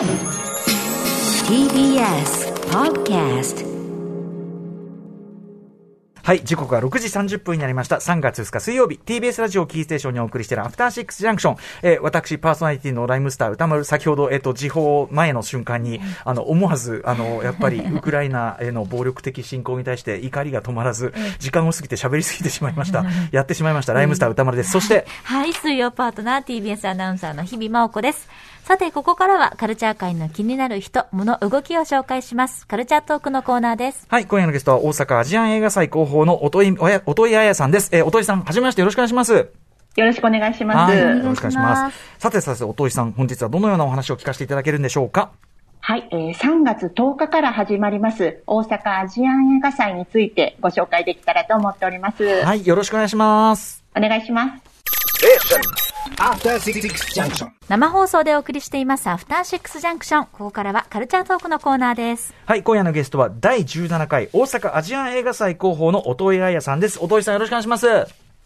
TBS Podcast はい、時刻は6時30分になりました。3月2日水曜日、TBS ラジオキーステーションにお送りしているアフターシックスジャンクション。えー私、パーソナリティのライムスター歌丸、先ほど、えっ、と、時報前の瞬間に、あの、思わず、あの、やっぱり、ウクライナへの暴力的侵攻に対して怒りが止まらず、時間を過ぎて喋りすぎてしまいました。やってしまいました。ライムスター歌丸です。そして、はい、水曜パートナー TBS アナウンサーの日々真央子です。さて、ここからはカルチャー界の気になる人、物、動きを紹介します。カルチャートークのコーナーです。はい、今夜のゲストは大阪アジアン映画祭広報の音井、おや音井彩さんです。えー、音井さん、はじめましてよろしくお願いします。よろしくお願いします。はい、はい、よろしくお願いしま。すさてさて、音井さん、本日はどのようなお話を聞かせていただけるんでしょうか？えー3月10日から始まります大阪アジアン映画祭についてご紹介できたらと思っております。はい、よろしくお願いします。お願いします。生放送でお送りしています、アフターシックスジャンクション。ここからはカルチャートークのコーナーです。はい、今夜のゲストは第17回大阪アジアン映画祭広報の音井彩さんです。音井さんよろしくお願いします。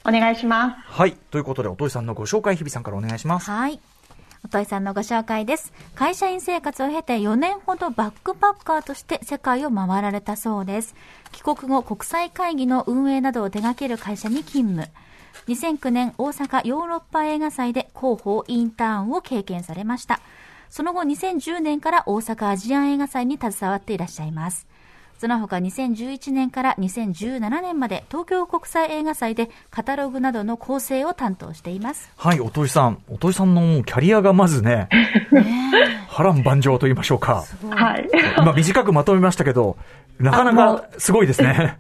お願いします。はい、ということで音井さんのご紹介、日々さんからお願いします。はい。音井さんのご紹介です。会社員生活を経て4年ほどバックパッカーとして世界を回られたそうです。帰国後、国際会議の運営などを手掛ける会社に勤務。2009年大阪ヨーロッパ映画祭で広報インターンを経験されました。その後2010年から大阪アジアン映画祭に携わっていらっしゃいます。その他2011年から2017年まで東京国際映画祭でカタログなどの構成を担当しています。はい、音井さん。音井さんのキャリアがまずね、波乱万丈と言いましょうか。はい。まあ短くまとめましたけど、なかなかすごいですね。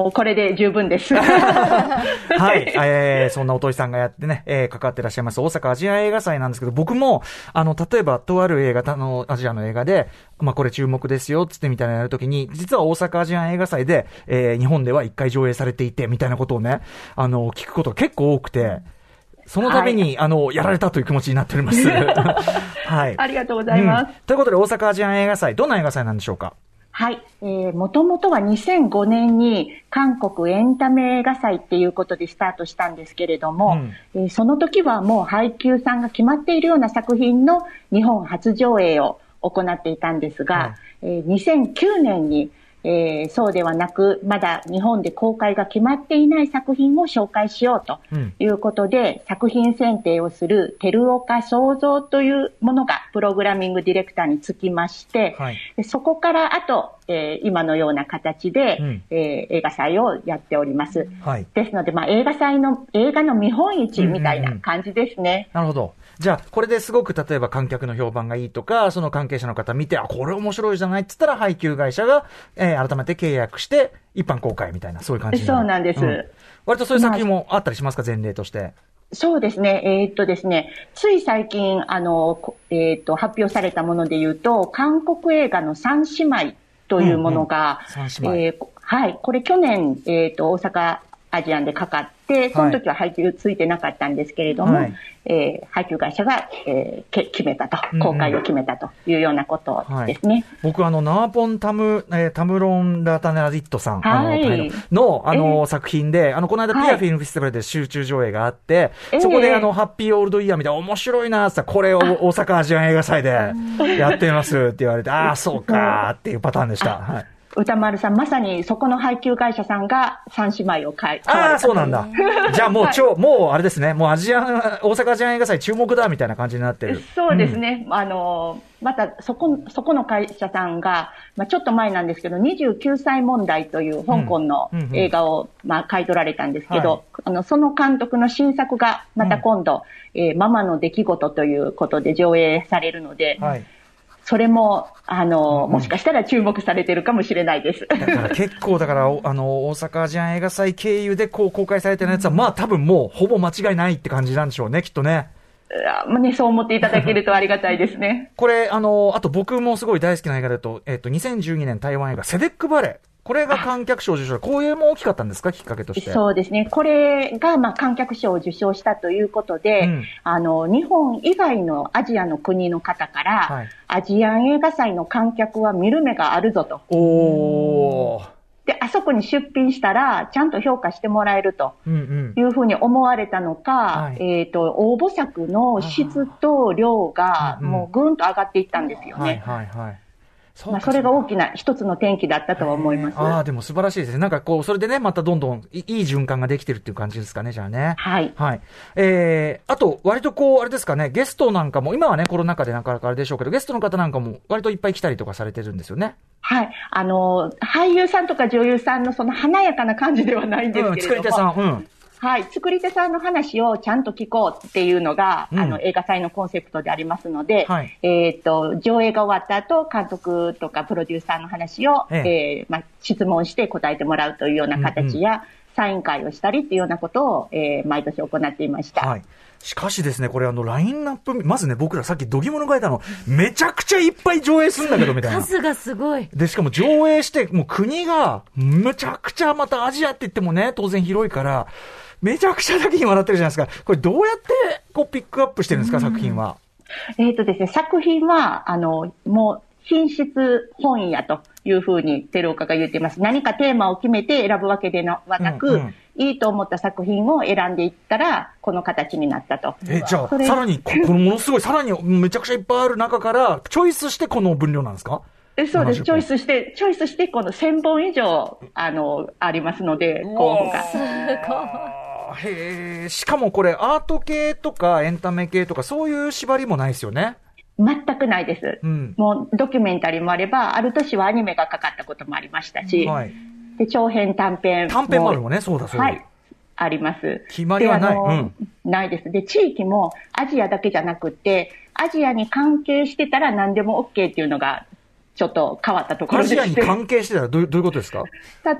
あ、もうこれで十分です。はい。えー、そんな音井さんがやってね、えー、関わってらっしゃいます大阪アジア映画祭なんですけど、僕も、あの、例えば、とある映画、あの、アジアの映画で、まあ、これ注目ですよ、つってみたいなのやるときに、実は大阪アジア映画祭で、えー、日本では一回上映されていて、みたいなことをね、あの、聞くことが結構多くて、その度に、あの、やられたという気持ちになっております。はい。ありがとうございます。うんということで、大阪アジアン映画祭、どんな映画祭なんでしょうか？はい。えー、もともとは2005年に韓国エンタメ映画祭っていうことでスタートしたんですけれども、えーその時はもう配給さんが決まっているような作品の日本初上映を行っていたんですが、はいえー2009年に、えーそうではなく、まだ日本で公開が決まっていない作品を紹介しようとうんいうことで、作品選定をする照岡創造というものがプログラミングディレクターにつきまして、はい。でそこからあと、えー今のような形で、うんえー映画祭をやっております。はい。ですので、まあ、映画祭の、映画の見本市みたいうんうんうなん感じですね。なるほど。じゃあ、これですごく例えば観客の評判がいいとか、その関係者の方見て、あ、これ面白いじゃないって言ったら、配給会社が、えー改めて契約して、一般公開みたいな、そういう感じそうなんです。割とそういう作品もあったりしますか、前例として？そうですね。えーっとですね、つい最近、あの、こえーっと、発表されたもので言うと、韓国映画の三姉妹というものが、うんうん。三姉妹。えーこはい、これ去年、えーっと、大阪アジアンでかかって、その時は配給ついてなかったんですけれども、はい。えー配給会社が、えーけ決めたとうんうん、公開を決めたというようなことですね。僕、あの、ナーポンタム、えータムロン・ラタナリットさん、はい。あの、あの、え作品で、あの、この間、ピはい。アフィルムフェスティバルで集中上映があって、ええ。そこで、あの、ハッピーオールドイヤーみたいな、面白いなーってこれを大阪アジアン映画祭でやってますって言われて、ああ、そうかーっていうパターンでした。はい。歌丸さん、まさにそこの配給会社さんが三姉妹を買い、ああ、そうなんだ。じゃあもう超、もうあれですね、もうアジアン、大阪アジアン映画祭注目だみたいな感じになってる。そうですね。あの、また、そこ、そこの会社さんが、まあ、ちょっと前なんですけど、29歳問題という香港のうんうんうん映画を、まあ、買い取られたんですけど、はいあの、その監督の新作が、また今度、えーママの出来事ということで上映されるので、はい。それも、あの、うんもしかしたら注目されてるかもしれないです。だから結構、だから、お あの、大阪アジアン映画祭経由でこう公開されてるやつは、まあ多分もうほぼ間違いないって感じなんでしょうね、きっとね。あまあね、そう思っていただけるとありがたいですね。これ、あの、あと僕もすごい大好きな映画だと、えっと、2012年台湾映画、セデックバレー。これが観客賞を受賞。こういうも大きかったんですか？きっかけとして。そうですね。これが、まあ、観客賞を受賞したということで、うんあの、日本以外のアジアの国の方から、はいアジアン映画祭の観客は見る目があるぞとおー。で、あそこに出品したら、ちゃんと評価してもらえるとうんうん。いうふうに思われたのか、はいえっ、と、応募作の質と量がうんうんもうぐんと上がっていったんですよはいね。はいはい。そまあ、それが大きな一つの転機だったとは思います。ああ、でも素晴らしいですね。なんかこう、それでね、またどんどんいいい循環ができてるっていう感じですかね、じゃあね。はい。はい。えー、あと、割とこう、あれですかね、ゲストなんかも、今はね、コロナ禍でなかなかあれでしょうけど、ゲストの方なんかも、割といっぱい来たりとかされてるんですよね。はい。あの、俳優さんとか女優さんのその華やかな感じではないんですうん、けれども。作り手さん、うん。はい。作り手さんの話をちゃんと聞こうっていうのが、うんあの、映画祭のコンセプトでありますので、はいえっ、と、上映が終わった後、監督とかプロデューサーの話を、ええーまあ、質問して答えてもらうというような形や、サイン会をしたりっていうようなことを、えー毎年行っていました。はい。しかしですね、これあの、ラインナップ、まずね、僕らさっき度肝の書いたの、めちゃくちゃいっぱい上映するんだけど、みたいな。数がすごい。で、しかも上映して、もう国が、むちゃくちゃまたアジアって言ってもね、当然広いから、めちゃくちゃだけに笑ってるじゃないですか。これどうやって、こう、ピックアップしてるんですか、作品は？えっ、とですね、作品は、あの、もう、品質本屋というふうに、テ岡が言っています。何かテーマを決めて選ぶわけではなく、うんうんいいと思った作品を選んでいったら、この形になったと。え、じゃあ、さらに、ここのものすごい、さらにめちゃくちゃいっぱいある中から、チョイスしてこの分量なんですか？えそうです。70チョイスして、チョイスして、この1000本以上、あの、ありますので、候補が。すごい。へえ、しかもこれ、アート系とかエンタメ系とか、そういう縛りもないですよね？全くないです。うん。もう、ドキュメンタリーもあれば、ある年はアニメがかかったこともありましたし、はい。で、長編短編短編もあるもんね、そうだそうだ。はい。あります。決まりはないうんないです。で、地域もアジアだけじゃなくて、アジアに関係してたら何でも OK っていうのが、ちょっと変わったところアでして。ジアに関係してたらどういうどういうことですか？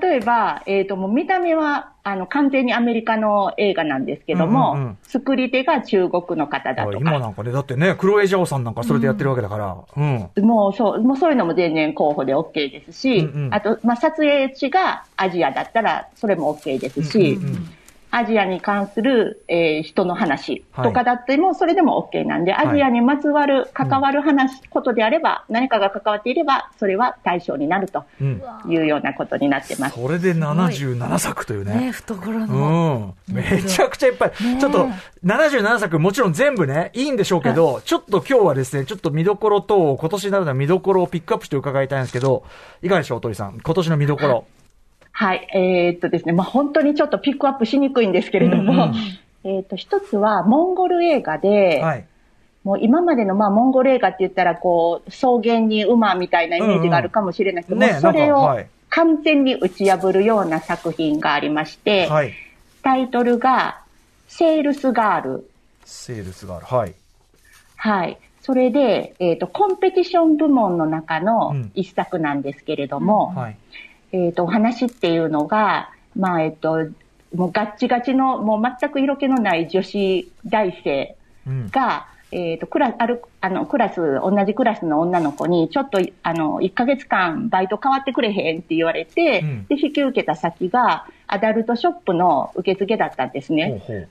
例えば、えっ、と、もう見た目は、あの、完全にアメリカの映画なんですけども、うんうんうん作り手が中国の方だあとか、今なんかね、だってね、クロエジャオさんなんかそれでやってるわけだから。うん。もうそう、もうそういうのも全然候補で OK ですし、うんうんあと、まあ、撮影地がアジアだったら、それも OK ですし、うんうんうんアジアに関する、えー人の話はいとかだっても、それでも OK なんで、いアジアにまつわる、関わる話、ことであれば、何かが関わっていれば、それは対象になるとうん。いうようなことになってます。それで77作というね。ね、懐の。うん。めちゃくちゃいっぱい。ねちょっと、77作もちろん全部ね、いいんでしょうけど、ちょっと今日はですね、ちょっと見どころと、今年になるのは見どころをピックアップして伺いたいんですけど、いかがでしょう、鳥さん。今年の見どころ。はい、えーっとですね、まあ、本当にちょっとピックアップしにくいんですけれども、うんうんえーっと、一つは、モンゴル映画で、はい。もう今までのまあモンゴル映画って言ったらこう草原に馬みたいなイメージがあるかもしれないけど、うんうんねそれを完全に打ち破るような作品がありまして、はい。タイトルがセールスガール。セールスがある。はい。はい。それで、えっ、と、コンペティション部門の中のうん一作なんですけれども、はい。えっ、と、お話っていうのが、まあ、えっ、と、もうガッチガチの、もう全く色気のない女子大生うん。が、えっ、と、クラス、ある、あの、クラス、同じクラスの女の子に、ちょっと、あの、1ヶ月間バイト変わってくれへんって言われて、うんで、引き受けた先が、アダルトショップの受付だったんですほうね。ほう。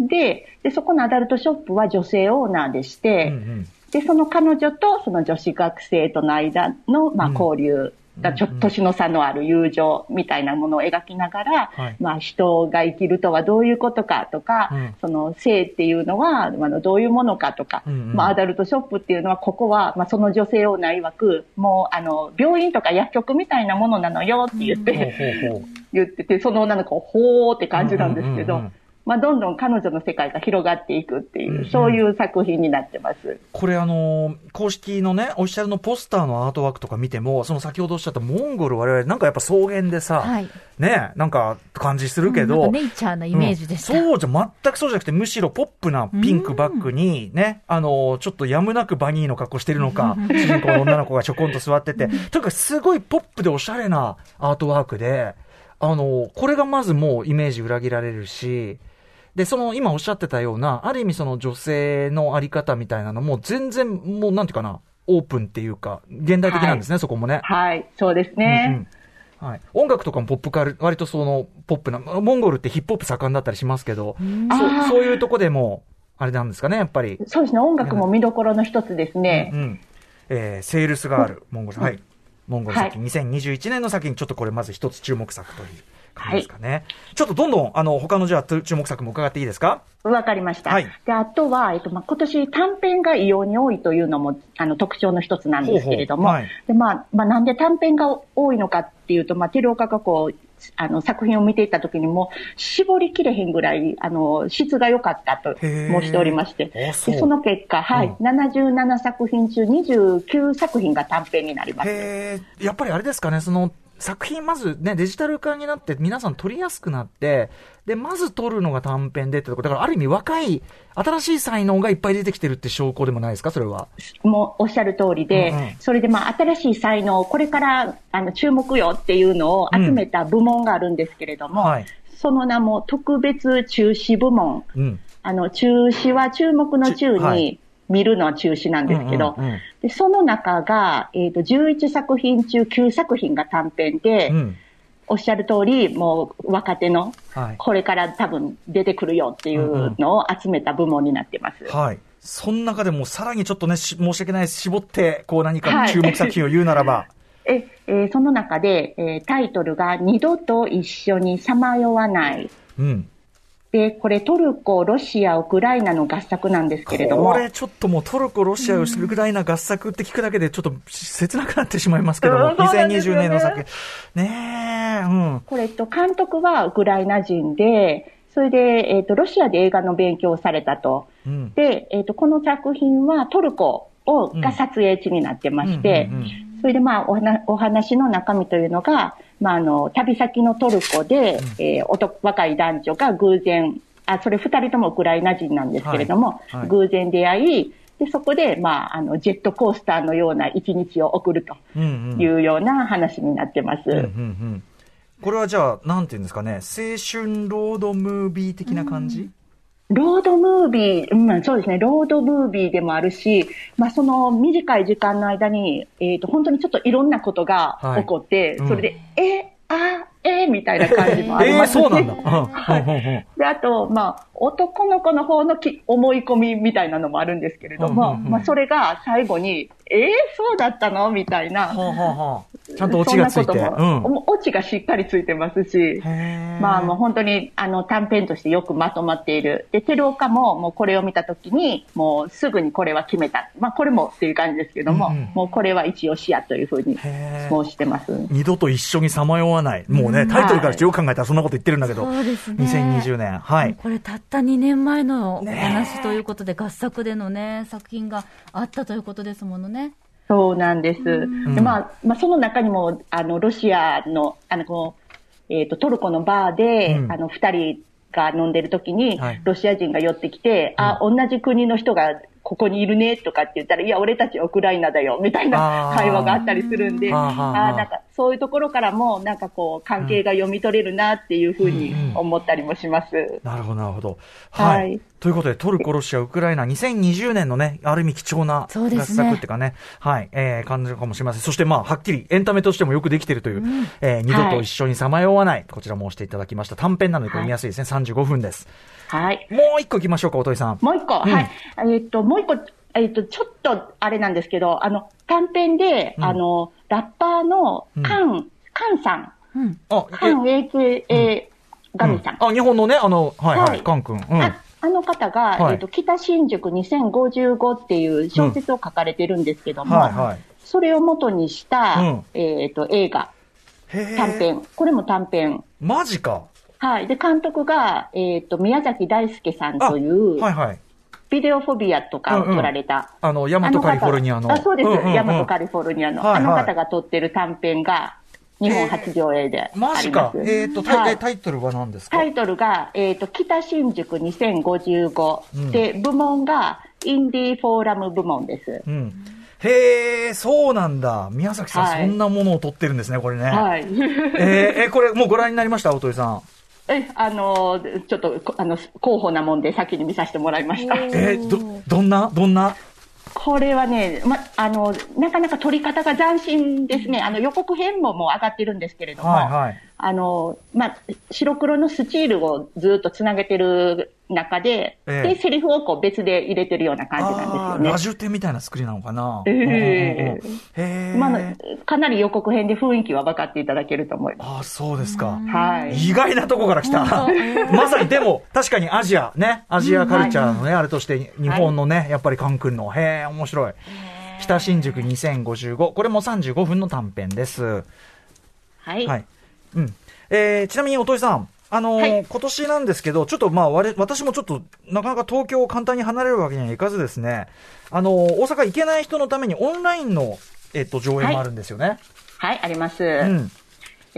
で、で、そこのアダルトショップは女性オーナーでして、うんうん。で、その彼女とその女子学生との間の、まあ、うん交流がちょっと年の差のある友情みたいなものを描きながら、はい。まあ、人が生きるとはどういうことかとか、うん。その性っていうのは、あの、どういうものかとか、うんうん。まあ、アダルトショップっていうのは、ここは、まあ、その女性オーナー曰く、もう、あの、病院とか薬局みたいなものなのよって言って、ほうほうほう。言ってて、その女の子、ほーって感じなんですけど、うんうんうんうんまあ、どんどん彼女の世界が広がっていくっていう、うんうんそういう作品になってます。これあのー公式のね、オフィシャルのポスターのアートワークとか見ても、その先ほどおっしゃったモンゴル我々なんかやっぱ草原でさ、はい。ね、なんか感じするけど、うんネイチャーなイメージでした。うんそうじゃ、全くそうじゃなくて、むしろポップなピンクバッグに、ね、あの、ちょっとやむなくバニーの格好してるのか、主人公の女の子がちょこんと座ってて、というかすごいポップでおしゃれなアートワークで、あの、これがまずもうイメージ裏切られるし、で、その今おっしゃってたような、ある意味その女性のあり方みたいなのも全然もうなんていうかな、オープンっていうか、現代的なんですね、そこもね。はい、そうですね。うんうんはい、音楽とかもポップカル、割とそのポップな、モンゴルってヒップホップ盛んだったりしますけど、そそういうとこでも、あれなんですかね、やっぱり。そうですね、音楽も見どころの一つですね。うん。えーセールスガール、モンゴル。はい。モンゴル作品、2021年の作品、ちょっとこれまず一つ注目作という感じですかね。ちょっとどんどん、あの、他のじゃあ注目作も伺っていいですか？わかりました。はい。で、あとは、えっと、まあ、今年短編が異様に多いというのも、あの、特徴の一つなんですけれども、ほうほう。はい。で、まあ、まあ、なんで短編が多いのかっていうと、まあ、テレオカがこう、あの、作品を見ていった時にも、絞りきれへんぐらい、あの、質が良かったと申しておりまして、あそその結果、はい、う77作品中29作品が短編になります。やっぱりあれですかね、その、作品まずね、デジタル化になって皆さん撮りやすくなって、で、まず撮るのが短編でってとこ、だからある意味若い、新しい才能がいっぱい出てきてるって証拠でもないですか、それは？もうおっしゃる通りで、うんうんそれでまあ新しい才能、これからあの注目よっていうのを集めた部門があるんですけれども、はい。その名も特別中止部門。うん。あの、中止は注目の中ちはいに見るのは中止なんですけど、うんうんうんでその中が、えっ、と、11作品中9作品が短編で、うん。おっしゃる通り、もう若手の、はい。これから多分出てくるよっていうのを集めた部門になってます。はい。その中でもさらにちょっとね、し申し訳ないです。絞って、こう何かはい注目作品を言うならば。え、えーその中で、えータイトルが二度と一緒にさまよわない。うん。で、これトルコ、ロシア、ウクライナの合作なんですけれども。これちょっともうトルコ、ロシア、ウクライナ合作って聞くだけでちょっと切なくなってしまいますけども、うんそうなんですよ2020ね年の作品。ねえ、うん。これ、と、監督はウクライナ人で、それで、えっと、ロシアで映画の勉強をされたと。うん。で、えっと、この作品はトルコを、うんが撮影地になってまして、それでまあお話の中身というのが、まあ、あの、旅先のトルコで、えー男若い男女が偶然、あ、それ二人ともウクライナ人なんですけれども、はいはい偶然出会い、で、そこで、まあ、あの、ジェットコースターのような一日を送ると。いうような話になってます。うんうんうん。これはじゃあ、なんていうんですかね、青春ロードムービー的な感じ、ロードムービー、うん、そうですね、ロードムービーでもあるし、まあ、その短い時間の間に、えっ、と、本当にちょっといろんなことが起こって、はいそれで、え、あ、え、みたいな感じもありええますし、そうなんだ。うんはいで、あと、まあ、男の子の方のき思い込みみたいなのもあるんですけれども、うんうんうんまあ、それが最後に、えー、そうだったの？みたいな。ちゃんとオチがついて。そんオチがしっかりついてますし、まあもう本当にあの短編としてよくまとまっている。で、テルオカももうこれを見たときに、もうすぐにこれは決めた。まあこれもっていう感じですけども、うんうんもうこれは一押しやというふうにへえ申してます。二度と一緒にさまよわない。もうね、タイトルからしてよく考えたらそんなこと言ってるんだけど。そうですね2020年。はい。これたった2年前の話ということで、合作でのね、作品があったということですものね。そうなんです。んでまあ、まあその中にも、あの、ロシアの、あの、こう、えっ、と、トルコのバーで、うんあの、二人が飲んでる時に、はいロシア人が寄ってきて、あ、同じ国の人がここにいるねとかって言ったら、いや、俺たちウクライナだよ、みたいな会話があったりするんで、あーあなんか、そういうところからも、なんかこう、関係が読み取れるなっていうふうにうんうん思ったりもします。なるほど、なるほど。はい。はいということで、トルコ、ロシア、ウクライナ、2020年のね、ある意味貴重な合そうですね作っていうかね、はい、えー、感じかもしれません。そして、まあ、はっきりエンタメとしてもよくできているという、えー、二度と一緒にさまよわない、こちらも押していただきました。短編なので、これ見やすいですね。35分です。はい。もう一個行きましょうか、おとりさん。もう一個、うんはい。えっと、もう一個、えっと、ちょっとあれなんですけど、あの、短編で、うんあの、ラッパーのうんカン、カンさん、うん。あ、カン AKA ガミさん。あ、日本のね、あの、はいは、はいいカン君。うん。ああの方が、はいえっと、北新宿2055っていう小説を書かれてるんですけども、はいはい。それを元にした、うんえっと、映画、短。編。これも短編。マジか。はい。で、監督が、えっと、宮崎大輔さんという、はいはい。ビデオフォビアとかを撮られた、あの、ヤマトカリフォルニアの。あそうです、んんんヤマトカリフォルニアの、はいはいあの方が撮ってる短編が、日本初上映であります。マジか。えっと、タイはいタイトルは何ですか？タイトルが、えっ、と、北新宿2055、うんで、部門が、インディーフォーラム部門です。うん。へえ、そうなんだ。宮崎さん、はいそんなものを撮ってるんですね、これね。はい。えーえ、これもうご覧になりました大鳥さん？え、あのーちょっと、こあの、候補なもんで先に見させてもらいました。えーど、どんな？どんな？これはね、ま、あの、なかなか撮り方が斬新ですね。あの、予告編ももう上がってるんですけれども、はいはい。あの、まあ、白黒のスチールをずっとつなげてる中で、ええで、セリフをこう別で入れてるような感じなんですよねラ。ジュテみたいな作りなのかな？ええうんうんうんへえ。まあ、かなり予告編で雰囲気は分かっていただけると思います。ああ、そうですか。はい。意外なとこから来た。まさにでも、確かにアジア、ね、アジアカルチャーのね、あれとして、日本のね、やっぱりカン君の、へえ、面白い。北新宿2055、これも35分の短編です。はい。はい。うん。えー、ちなみに、音井さん。あのーはい今年なんですけど、ちょっとまあ、我々私もちょっと、なかなか東京を簡単に離れるわけにはいかずですね、あのー大阪行けない人のためにオンラインの、えっと、上映もあるんですよね。はい、あります。うん。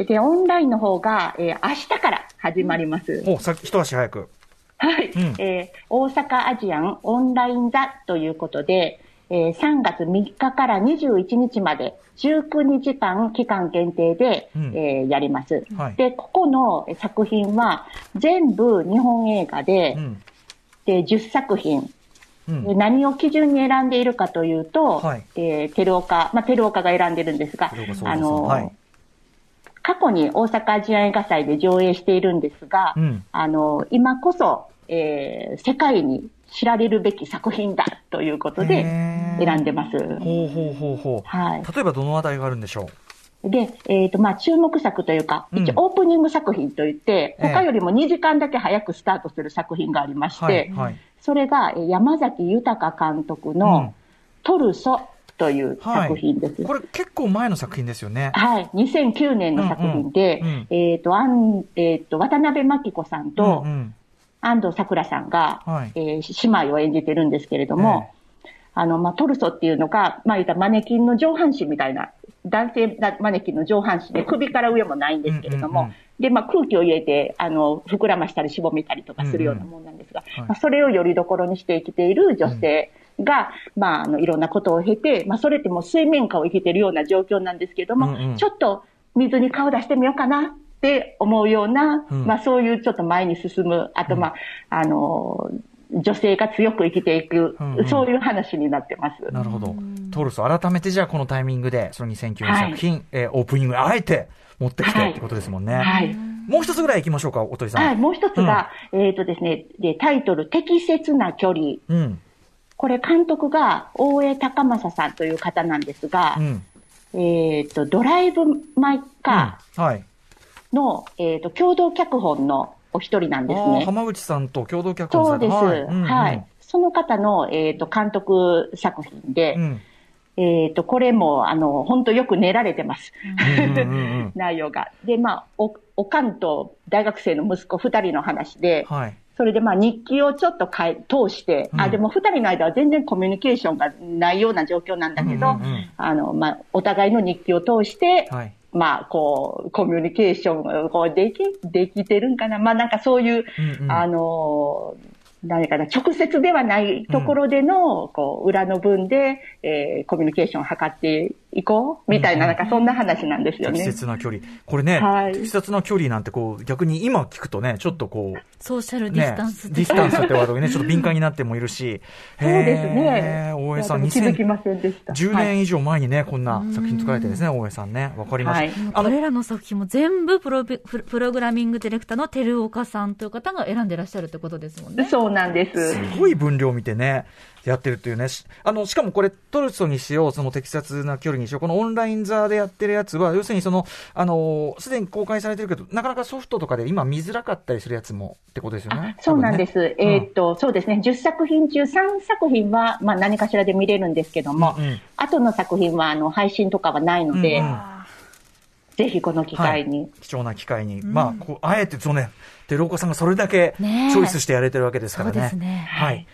で、オンラインの方が、えー明日から始まります。お、さ一足早く。はい、うんえー大阪アジアンオンライン座ということで、えー3月3日から21日まで19日間期間限定で、うん。えーやります、はい。で、ここの作品は全部日本映画で、うん。で10作品、うん。で何を基準に選んでいるかというと、はい。えー、照岡、まあ、照岡が選んでるんですがあの、はい。過去に大阪アジア映画祭で上映しているんですが、うん。あの、今こそ、えー世界に知られるべき作品だということで選んでます。ほうほうほうほう。はい例えばどのあたりがあるんでしょで、えっ、と、まあ、注目作というか、うん一応オープニング作品といって、ええ他よりも2時間だけ早くスタートする作品がありまして、うはい。はい。それがえー山崎豊監督うんのトルソという作品です。これ結構前の作品ですよね。はい、2009年の作品で、うんうんうんえっ、と、あん、えっ、と、渡辺真紀子さんと、うんうん安藤サクラさんが、はい。えー姉妹を演じてるんですけれども、あの、まあ、トルソっていうのが、まあ、言ったらマネキンの上半身みたいな、男性マネキンの上半身で首から上もないんですけれども、うんうんうんで、まあ、空気を入れて、あの、膨らましたりしぼめたりとかするようなもんなんですが、うん。うんまあ、それをよりどころにして生きている女性が、まあ、あの、いろんなことを経て、まあ、それってもう水面下を生きているような状況なんですけれども、うんうん。ちょっと水に顔出してみようかなって思うような、うんまあ、そういうちょっと前に進む、あと、まあ、あの、女性が強く生きていく、うんうんそういう話になってます。なるほど。トルソ、改めてじゃあこのタイミングで、その2009年作品、えーオープニングあえて持ってきてはいってことですもんね。はい。もう一つぐらい行きましょうか、おとりさん。はい、もう一つが、えっ、とですね、で、タイトル、適切な距離。うん。これ、監督が、大江高政さんという方なんですがう、ん。えっ、と、ドライブ・マイ・カうんはい。ーの、えっ、と、共同脚本のお一人なんですね。浜口さんと共同脚本そうです。はいうんうんはい。その方の、えっ、と、監督作品で、うん。えっ、と、これも、あの、本当よく練られてます。うんうんうんうん 内容が。で、まあ、お、おかんと大学生の息子二人の話で、はい。それでまあ日記をちょっと変え、通して、うんあ、でも二人の間は全然コミュニケーションがないような状況なんだけど、うんうんうんあの、まあ、お互いの日記を通して、はい。まあ、こう、コミュニケーションをこうでき、できてるんかな。まあ、なんかそういう、うんうんあの、何かな、直接ではないところでの、こう、裏の分で、えーコミュニケーションを図っていこうみたいな、うんなんかそんな話なんですよ適ね。切な距離。これね、はい適切な距離なんてこう、逆に今聞くとね、ちょっとこう、ソーシャルディねスタンス、ディスタンスってワードがね、ちょっと敏感になってもいるし、そうですへね。ー大江さん、いやでも気づき2010ませんでした。はい年以上前にね、こんな作品作られてるんですね、大江さんね。わかりまはいした。あの、これらの作品も全部プロプログラミングディレクターの照岡さんという方が選んでらっしゃるってことですもんね。そうなんです。すごい分量見てね、やってるっていうね。しあの、しかもこれ、トルソにしよう、その適切な距離にしよう、このオンライン座でやってるやつは、要するにその、あの、すでに公開されてるけど、なかなかソフトとかで今見づらかったりするやつもってことですよねあ。そうなんで多す。えーっと、そうですね。10作品中3作品は、まあ何かしらで見れるんですけども、うんうん後の作品は、あの、配信とかはないので、うんうんぜひこの機会に。はい貴重な機会に、まあ、こうあえてそうね、寺岡さんがそれだけチねえョイスしてやれてるわけですからね。そうですねはい。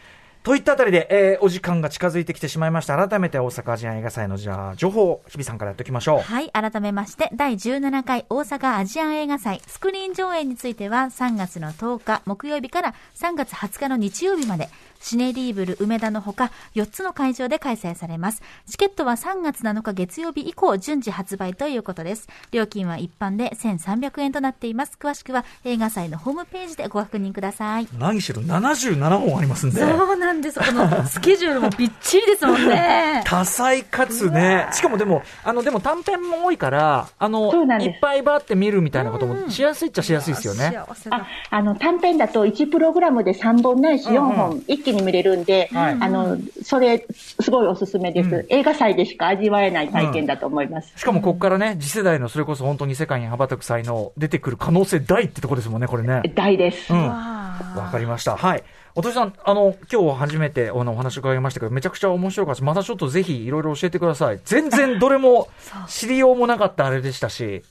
といったあたりで、えーお時間が近づいてきてしまいました。改めて大阪アジアン映画祭のじゃあ、情報を日比さんからやっておきましょう。はい。改めまして、第17回大阪アジアン映画祭スクリーン上映については3月の10日木曜日から3月20日の日曜日まで、シネリーブル梅田のほか、4つの会場で開催されます。チケットは3月7日月曜日以降、順次発売ということです。料金は一般で1300円となっています。詳しくは映画祭のホームページでご確認ください。何しろ77本ありますんで。そうなんです。このスケジュールもびっちりですもんね。多彩かつね、しかもでも、あの、でも短編も多いから、あのいっぱいバーって見るみたいなこともしやすいっちゃしやすいですよね。ああの短編だと1プログラムで3本ないし4本一気に見れるんで、はいあのそれ、すごいおすすめです、映画祭でしか味わえない体験だと思います。しかもここからね、次世代のそれこそ本当に世界に羽ばたく才能出てくる可能性大ってとこですもんね、これね。大です。うん。わかりました。はい。おとりさん、あの、今日初めてあのお話伺いましたけど、めちゃくちゃ面白かったです。またちょっとぜひいろいろ教えてください。全然どれも 知りようもなかったあれでしたし。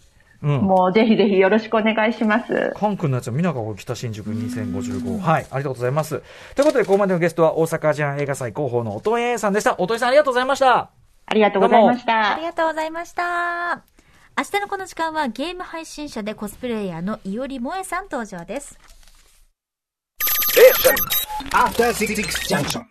うん。もうぜひぜひよろしくお願いします。カン君のやつは、みなかご北新宿2055。はい、ありがとうございます。ということで、ここまでのゲストは大阪アジアン映画祭広報の音江さんでした。音江さんありがとうございました。ありがとうございましあたり。がとうございました。明日のこの時間はゲーム配信者でコスプレイヤーのいおりもえさん登場です。After Six Junction.